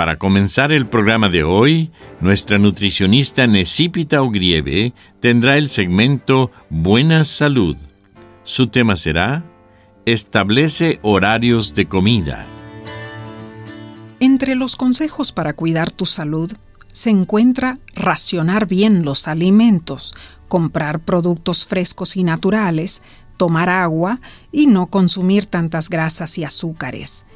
para comenzar el programa de hoy, nuestra nutricionista Necipita Ogrieve tendrá el segmento Buena Salud. Su tema será Establece horarios de comida. Entre los consejos para cuidar tu salud se encuentra racionar bien los alimentos, comprar productos frescos y naturales, tomar agua y no consumir tantas grasas y azúcares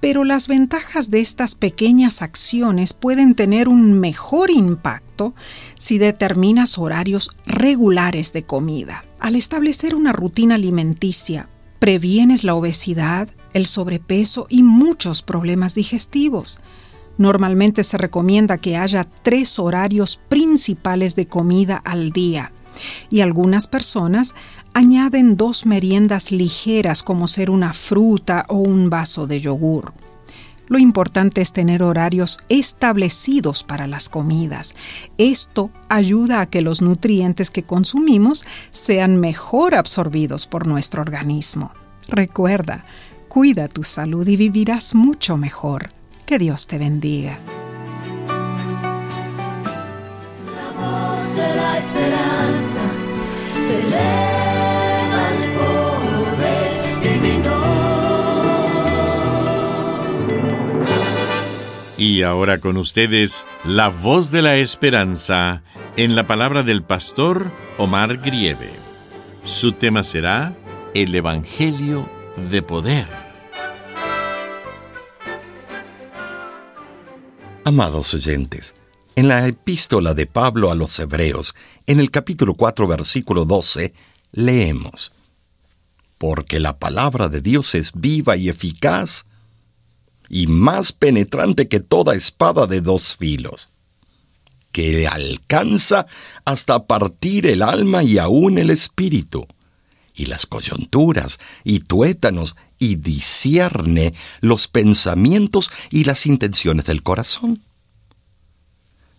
pero las ventajas de estas pequeñas acciones pueden tener un mejor impacto si determinas horarios regulares de comida. Al establecer una rutina alimenticia, previenes la obesidad, el sobrepeso y muchos problemas digestivos. Normalmente se recomienda que haya tres horarios principales de comida al día y algunas personas añaden dos meriendas ligeras como ser una fruta o un vaso de yogur. Lo importante es tener horarios establecidos para las comidas. Esto ayuda a que los nutrientes que consumimos sean mejor absorbidos por nuestro organismo. Recuerda, cuida tu salud y vivirás mucho mejor. Que Dios te bendiga. La voz de la esperanza Y ahora con ustedes, la voz de la esperanza en la palabra del pastor Omar Grieve. Su tema será el Evangelio de Poder. Amados oyentes, en la epístola de Pablo a los Hebreos, en el capítulo 4, versículo 12, leemos, Porque la palabra de Dios es viva y eficaz, y más penetrante que toda espada de dos filos, que alcanza hasta partir el alma y aún el espíritu, y las coyunturas y tuétanos, y discierne los pensamientos y las intenciones del corazón.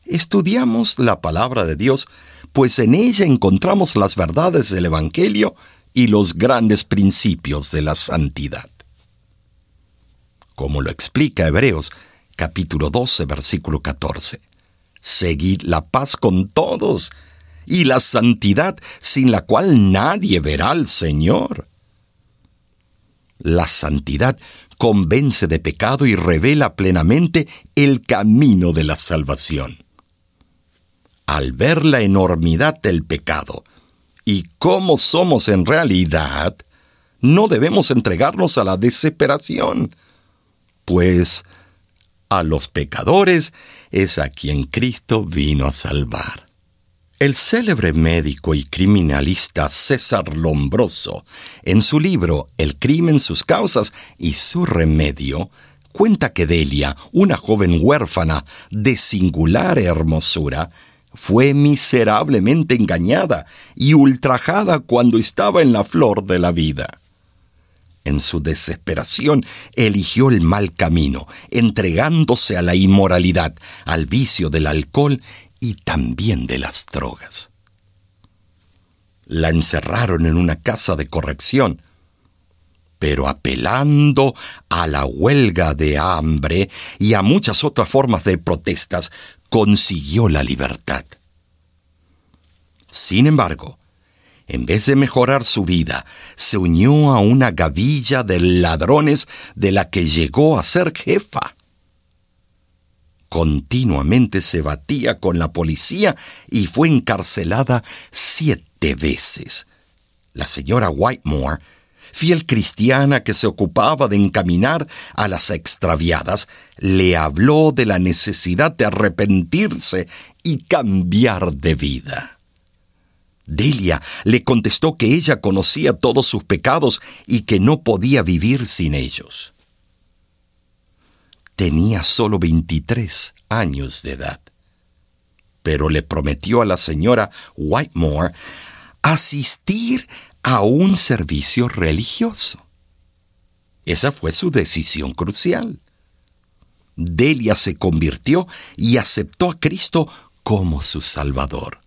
Estudiamos la palabra de Dios, pues en ella encontramos las verdades del Evangelio y los grandes principios de la santidad como lo explica Hebreos capítulo 12, versículo 14. Seguid la paz con todos y la santidad sin la cual nadie verá al Señor. La santidad convence de pecado y revela plenamente el camino de la salvación. Al ver la enormidad del pecado y cómo somos en realidad, no debemos entregarnos a la desesperación, pues a los pecadores es a quien Cristo vino a salvar. El célebre médico y criminalista César Lombroso, en su libro El crimen, sus causas y su remedio, cuenta que Delia, una joven huérfana de singular hermosura, fue miserablemente engañada y ultrajada cuando estaba en la flor de la vida en su desesperación, eligió el mal camino, entregándose a la inmoralidad, al vicio del alcohol y también de las drogas. La encerraron en una casa de corrección, pero apelando a la huelga de hambre y a muchas otras formas de protestas, consiguió la libertad. Sin embargo, en vez de mejorar su vida, se unió a una gavilla de ladrones de la que llegó a ser jefa. Continuamente se batía con la policía y fue encarcelada siete veces. La señora Whitemore, fiel cristiana que se ocupaba de encaminar a las extraviadas, le habló de la necesidad de arrepentirse y cambiar de vida. Delia le contestó que ella conocía todos sus pecados y que no podía vivir sin ellos. Tenía solo 23 años de edad, pero le prometió a la señora Whitemore asistir a un servicio religioso. Esa fue su decisión crucial. Delia se convirtió y aceptó a Cristo como su Salvador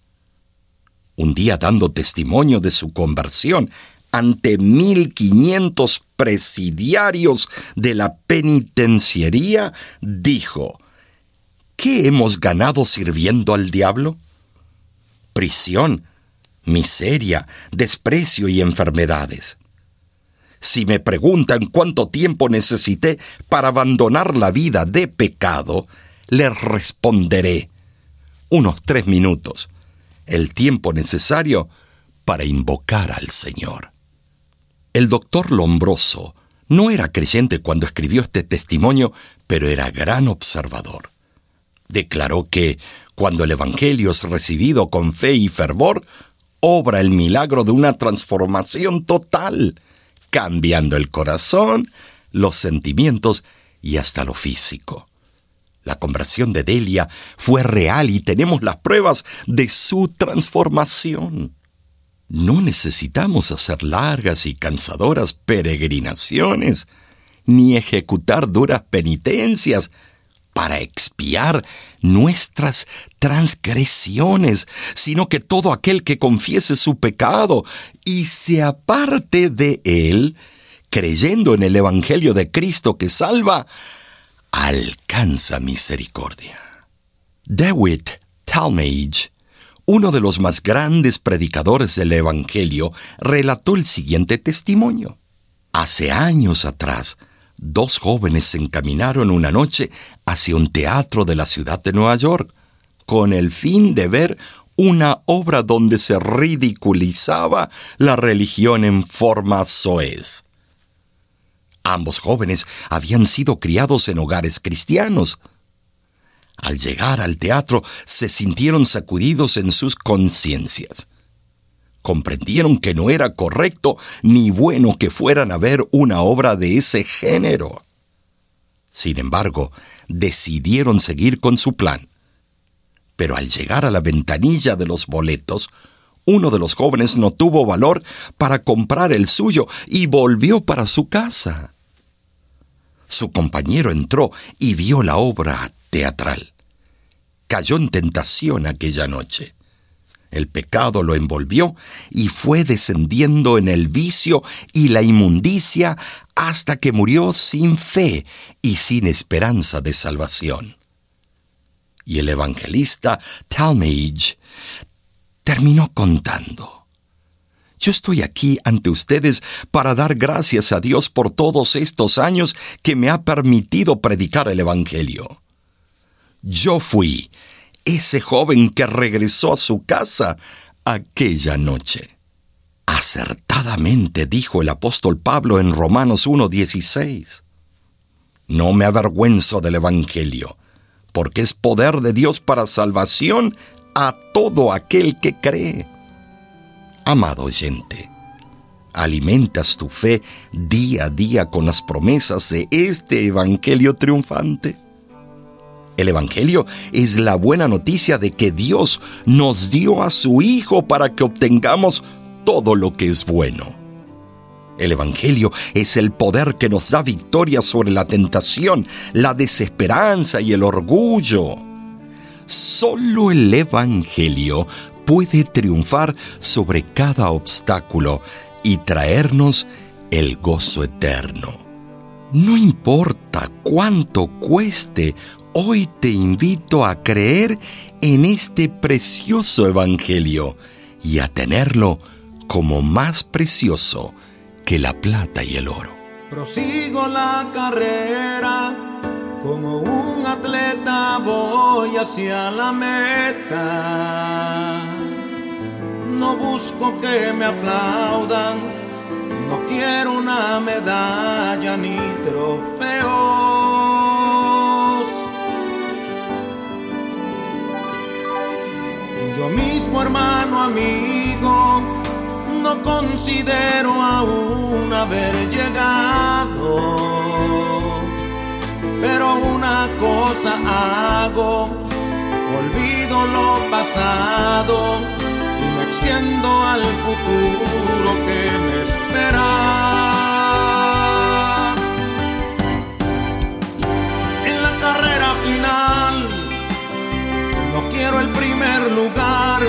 un día dando testimonio de su conversión ante 1500 presidiarios de la penitenciaría, dijo, ¿qué hemos ganado sirviendo al diablo? Prisión, miseria, desprecio y enfermedades. Si me preguntan cuánto tiempo necesité para abandonar la vida de pecado, les responderé unos tres minutos el tiempo necesario para invocar al Señor. El doctor Lombroso no era creyente cuando escribió este testimonio, pero era gran observador. Declaró que, cuando el Evangelio es recibido con fe y fervor, obra el milagro de una transformación total, cambiando el corazón, los sentimientos y hasta lo físico. La conversión de Delia fue real y tenemos las pruebas de su transformación. No necesitamos hacer largas y cansadoras peregrinaciones, ni ejecutar duras penitencias para expiar nuestras transgresiones, sino que todo aquel que confiese su pecado y se aparte de él, creyendo en el Evangelio de Cristo que salva, alcanza misericordia. Dewitt Talmage, uno de los más grandes predicadores del Evangelio, relató el siguiente testimonio. Hace años atrás, dos jóvenes se encaminaron una noche hacia un teatro de la ciudad de Nueva York, con el fin de ver una obra donde se ridiculizaba la religión en forma soez. Ambos jóvenes habían sido criados en hogares cristianos. Al llegar al teatro se sintieron sacudidos en sus conciencias. Comprendieron que no era correcto ni bueno que fueran a ver una obra de ese género. Sin embargo, decidieron seguir con su plan. Pero al llegar a la ventanilla de los boletos, uno de los jóvenes no tuvo valor para comprar el suyo y volvió para su casa. Su compañero entró y vio la obra teatral. Cayó en tentación aquella noche. El pecado lo envolvió y fue descendiendo en el vicio y la inmundicia hasta que murió sin fe y sin esperanza de salvación. Y el evangelista Talmage terminó contando. Yo estoy aquí ante ustedes para dar gracias a Dios por todos estos años que me ha permitido predicar el Evangelio. Yo fui ese joven que regresó a su casa aquella noche. Acertadamente dijo el apóstol Pablo en Romanos 1.16. No me avergüenzo del Evangelio, porque es poder de Dios para salvación a todo aquel que cree. Amado oyente, ¿alimentas tu fe día a día con las promesas de este Evangelio triunfante? El Evangelio es la buena noticia de que Dios nos dio a su Hijo para que obtengamos todo lo que es bueno. El Evangelio es el poder que nos da victoria sobre la tentación, la desesperanza y el orgullo. Solo el Evangelio puede triunfar sobre cada obstáculo y traernos el gozo eterno. No importa cuánto cueste, hoy te invito a creer en este precioso Evangelio y a tenerlo como más precioso que la plata y el oro. Prosigo la carrera, como un atleta voy hacia la meta. No busco que me aplaudan, no quiero una medalla ni trofeo Yo mismo, hermano, amigo, no considero aún haber llegado. Pero una cosa hago, olvido lo pasado y me extiendo al futuro que me espera. En la carrera final no quiero el primer lugar,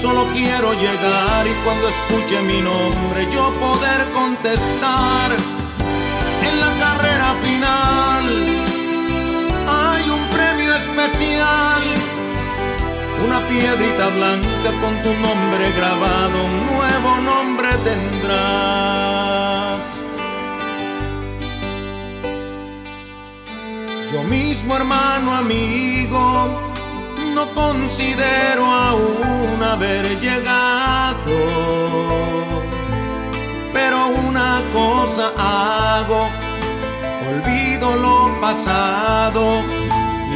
solo quiero llegar y cuando escuche mi nombre yo poder contestar. En la carrera una piedrita blanca con tu nombre grabado, un nuevo nombre tendrás. Yo mismo, hermano, amigo, no considero aún haber llegado. Pero una cosa hago, olvido lo pasado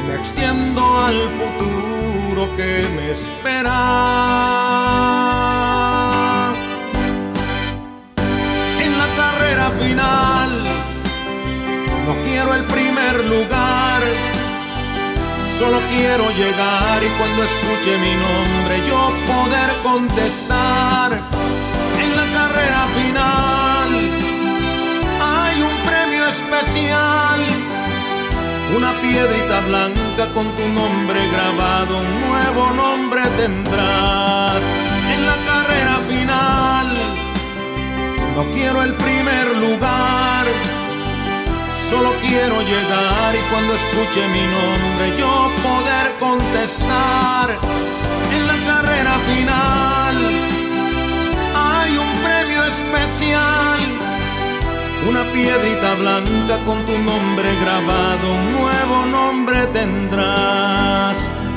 me extiendo al futuro que me espera. En la carrera final, no quiero el primer lugar Solo quiero llegar y cuando escuche mi nombre yo poder contestar. Piedrita blanca con tu nombre grabado, un nuevo nombre tendrás. En la carrera final no quiero el primer lugar Solo quiero llegar y cuando escuche mi nombre yo poder contestar. En la carrera final Una piedrita blanca con tu nombre grabado, un nuevo nombre tendrás.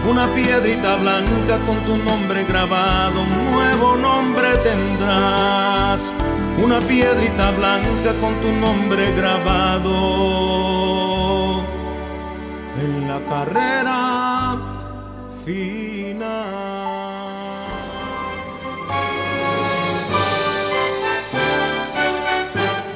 Una piedrita blanca con tu nombre grabado, un nuevo nombre tendrás una piedrita blanca con tu nombre grabado en la carrera final.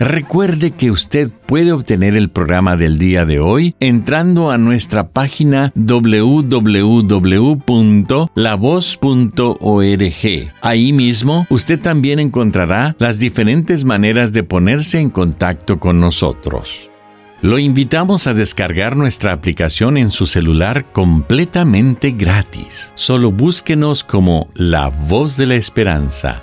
Recuerde que usted puede obtener el programa del día de hoy entrando a nuestra página www.lavoz.org. Ahí mismo usted también encontrará las diferentes maneras de ponerse en contacto con nosotros. Lo invitamos a descargar nuestra aplicación en su celular completamente gratis. Solo búsquenos como La Voz de la Esperanza